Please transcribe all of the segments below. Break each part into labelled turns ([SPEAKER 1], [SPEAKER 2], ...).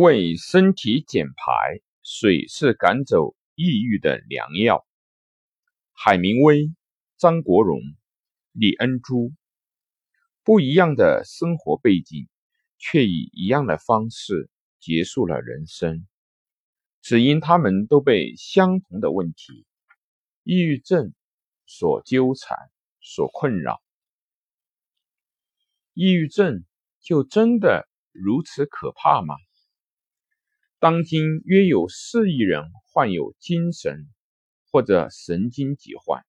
[SPEAKER 1] 为身体减排，水是赶走抑郁的良药。海明威、张国荣、李恩珠，不一样的生活背景，却以一样的方式结束了人生，只因他们都被相同的问题——抑郁症所纠缠、所困扰。抑郁症就真的如此可怕吗？当今约有四亿人患有精神或者神经疾患，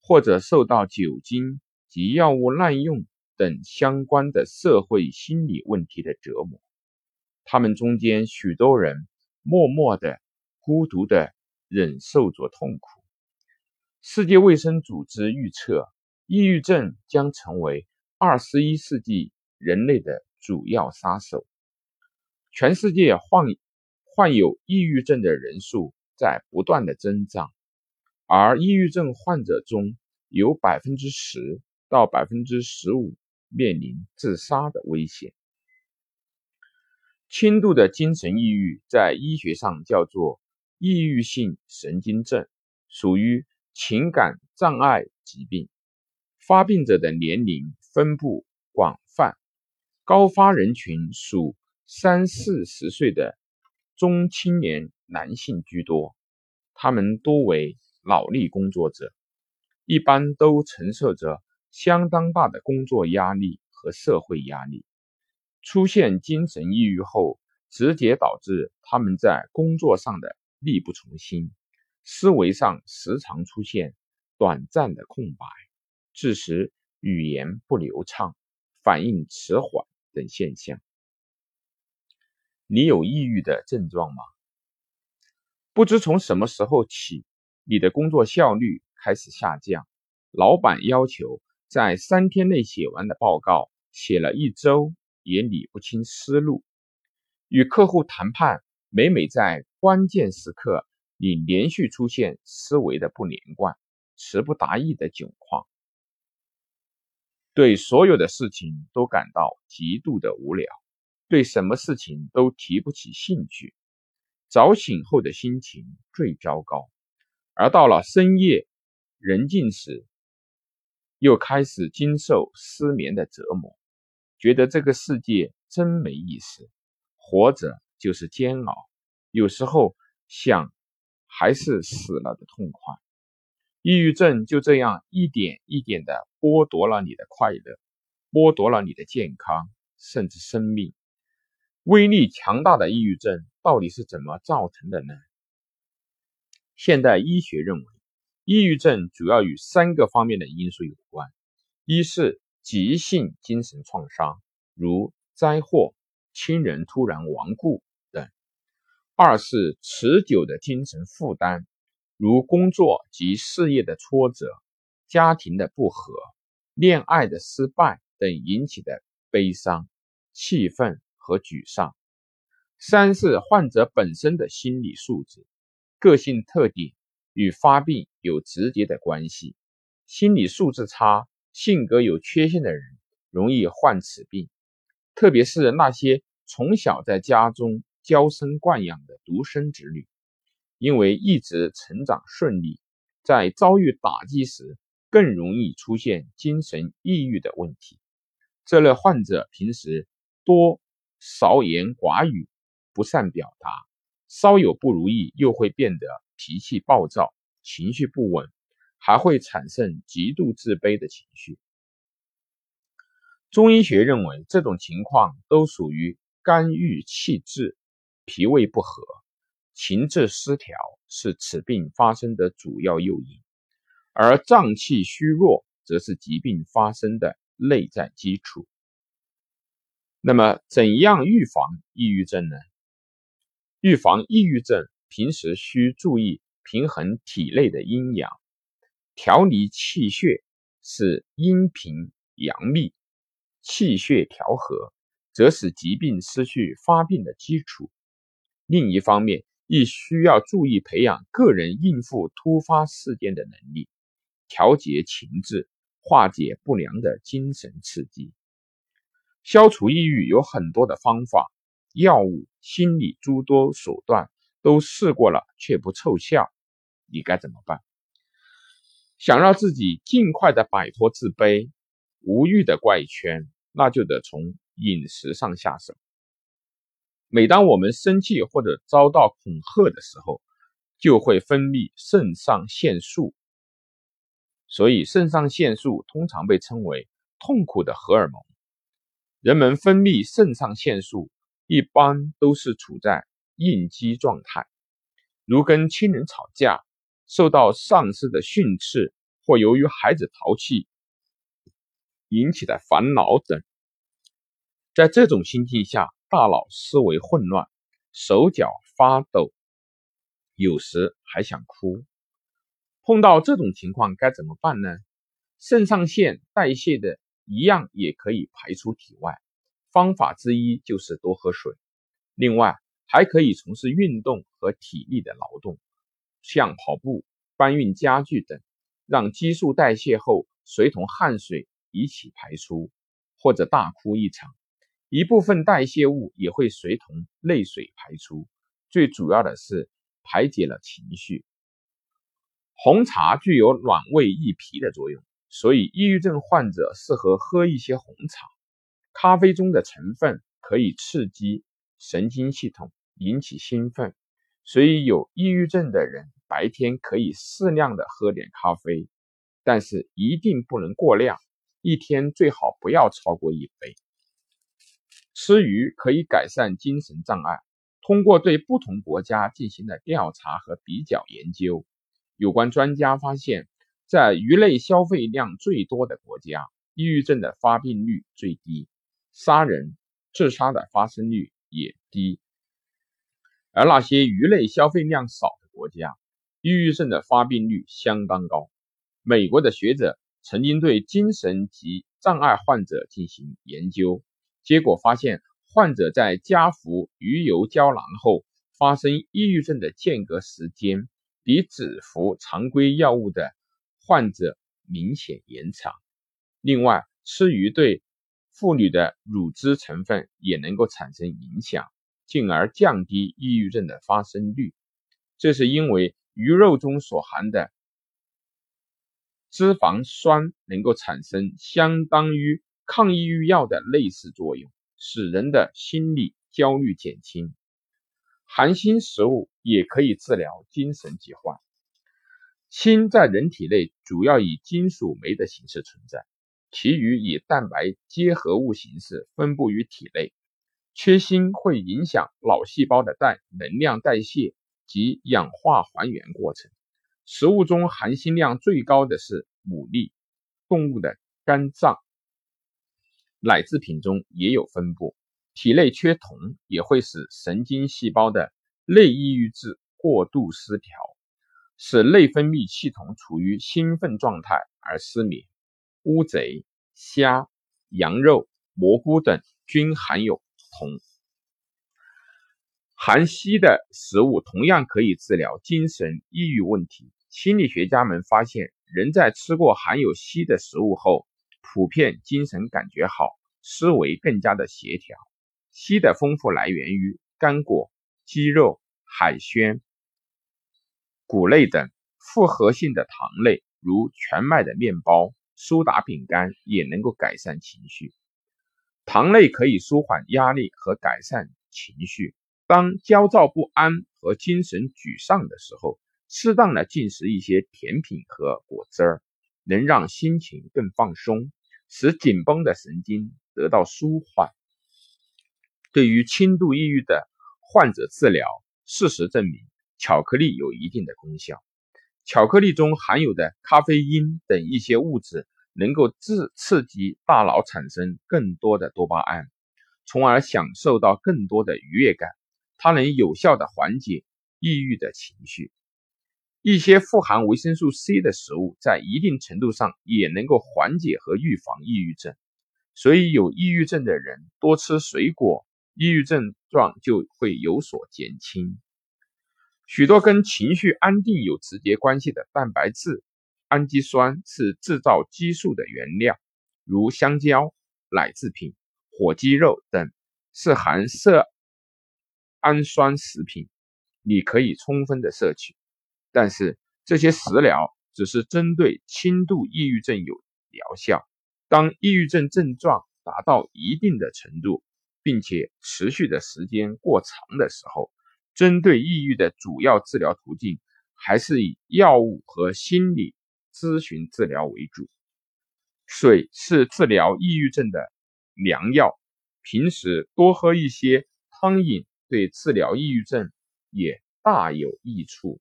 [SPEAKER 1] 或者受到酒精及药物滥用等相关的社会心理问题的折磨。他们中间许多人默默的、孤独的忍受着痛苦。世界卫生组织预测，抑郁症将成为二十一世纪人类的主要杀手。全世界患患有抑郁症的人数在不断的增长，而抑郁症患者中有百分之十到百分之十五面临自杀的危险。轻度的精神抑郁在医学上叫做抑郁性神经症，属于情感障碍疾病。发病者的年龄分布广泛，高发人群属三四十岁的。中青年男性居多，他们多为脑力工作者，一般都承受着相当大的工作压力和社会压力。出现精神抑郁后，直接导致他们在工作上的力不从心，思维上时常出现短暂的空白，致使语言不流畅、反应迟缓等现象。你有抑郁的症状吗？不知从什么时候起，你的工作效率开始下降。老板要求在三天内写完的报告，写了一周也理不清思路。与客户谈判，每每在关键时刻，你连续出现思维的不连贯、词不达意的窘况。对所有的事情都感到极度的无聊。对什么事情都提不起兴趣，早醒后的心情最糟糕，而到了深夜人静时，又开始经受失眠的折磨，觉得这个世界真没意思，活着就是煎熬，有时候想还是死了的痛快。抑郁症就这样一点一点的剥夺了你的快乐，剥夺了你的健康，甚至生命。威力强大的抑郁症到底是怎么造成的呢？现代医学认为，抑郁症主要与三个方面的因素有关：一是急性精神创伤，如灾祸、亲人突然亡故等；二是持久的精神负担，如工作及事业的挫折、家庭的不和、恋爱的失败等引起的悲伤、气愤。和沮丧。三是患者本身的心理素质、个性特点与发病有直接的关系。心理素质差、性格有缺陷的人容易患此病，特别是那些从小在家中娇生惯养的独生子女，因为一直成长顺利，在遭遇打击时更容易出现精神抑郁的问题。这类患者平时多。少言寡语，不善表达，稍有不如意又会变得脾气暴躁，情绪不稳，还会产生极度自卑的情绪。中医学认为，这种情况都属于肝郁气滞、脾胃不和、情志失调，是此病发生的主要诱因；而脏气虚弱，则是疾病发生的内在基础。那么，怎样预防抑郁症呢？预防抑郁症，平时需注意平衡体内的阴阳，调理气血，使阴平阳秘。气血调和，则使疾病失去发病的基础。另一方面，亦需要注意培养个人应付突发事件的能力，调节情志，化解不良的精神刺激。消除抑郁有很多的方法，药物、心理诸多手段都试过了却不凑效，你该怎么办？想让自己尽快的摆脱自卑、无欲的怪圈，那就得从饮食上下手。每当我们生气或者遭到恐吓的时候，就会分泌肾上腺素。所以，肾上腺素通常被称为痛苦的荷尔蒙。人们分泌肾上腺素一般都是处在应激状态，如跟亲人吵架、受到上司的训斥，或由于孩子淘气引起的烦恼等。在这种心境下，大脑思维混乱，手脚发抖，有时还想哭。碰到这种情况该怎么办呢？肾上腺代谢的一样也可以排出体外，方法之一就是多喝水。另外，还可以从事运动和体力的劳动，像跑步、搬运家具等，让激素代谢后随同汗水一起排出，或者大哭一场，一部分代谢物也会随同泪水排出。最主要的是排解了情绪。红茶具有暖胃益脾的作用，所以抑郁症患者适合喝一些红茶。咖啡中的成分可以刺激神经系统，引起兴奋，所以有抑郁症的人白天可以适量的喝点咖啡，但是一定不能过量，一天最好不要超过一杯。吃鱼可以改善精神障碍。通过对不同国家进行的调查和比较研究。有关专家发现，在鱼类消费量最多的国家，抑郁症的发病率最低，杀人、自杀的发生率也低；而那些鱼类消费量少的国家，抑郁症的发病率相当高。美国的学者曾经对精神及障碍患者进行研究，结果发现，患者在加服鱼油胶囊后发生抑郁症的间隔时间。比只服常规药物的患者明显延长。另外，吃鱼对妇女的乳汁成分也能够产生影响，进而降低抑郁症的发生率。这是因为鱼肉中所含的脂肪酸能够产生相当于抗抑郁药的类似作用，使人的心理焦虑减轻。含锌食物也可以治疗精神疾患。锌在人体内主要以金属酶的形式存在，其余以蛋白结合物形式分布于体内。缺锌会影响脑细胞的代能量代谢及氧化还原过程。食物中含锌量最高的是牡蛎，动物的肝脏、奶制品中也有分布。体内缺铜也会使神经细胞的内抑郁质过度失调，使内分泌系统处于兴奋状态而失眠。乌贼、虾、羊肉、蘑菇等均含有铜。含硒的食物同样可以治疗精神抑郁问题。心理学家们发现，人在吃过含有硒的食物后，普遍精神感觉好，思维更加的协调。硒的丰富来源于干果、鸡肉、海鲜、谷类等复合性的糖类，如全麦的面包、苏打饼干也能够改善情绪。糖类可以舒缓压力和改善情绪。当焦躁不安和精神沮丧的时候，适当的进食一些甜品和果汁儿，能让心情更放松，使紧绷的神经得到舒缓。对于轻度抑郁的患者治疗，事实证明，巧克力有一定的功效。巧克力中含有的咖啡因等一些物质，能够刺刺激大脑产生更多的多巴胺，从而享受到更多的愉悦感。它能有效的缓解抑郁的情绪。一些富含维生素 C 的食物，在一定程度上也能够缓解和预防抑郁症。所以，有抑郁症的人多吃水果。抑郁症状就会有所减轻。许多跟情绪安定有直接关系的蛋白质、氨基酸是制造激素的原料，如香蕉、奶制品、火鸡肉等是含色氨酸食品，你可以充分的摄取，但是这些食疗只是针对轻度抑郁症有疗效。当抑郁症症状达到一定的程度，并且持续的时间过长的时候，针对抑郁的主要治疗途径还是以药物和心理咨询治疗为主。水是治疗抑郁症的良药，平时多喝一些汤饮，对治疗抑郁症也大有益处。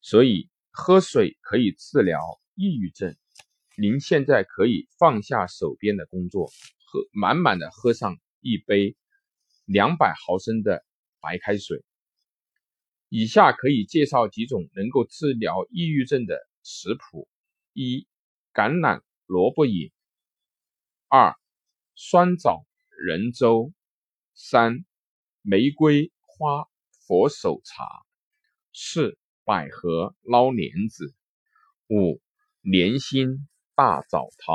[SPEAKER 1] 所以，喝水可以治疗抑郁症。您现在可以放下手边的工作，喝满满的喝上一杯两百毫升的白开水。以下可以介绍几种能够治疗抑郁症的食谱：一、橄榄萝卜饮；二、酸枣仁粥；三、玫瑰花佛手茶；四、百合捞莲子；五、莲心。大枣汤。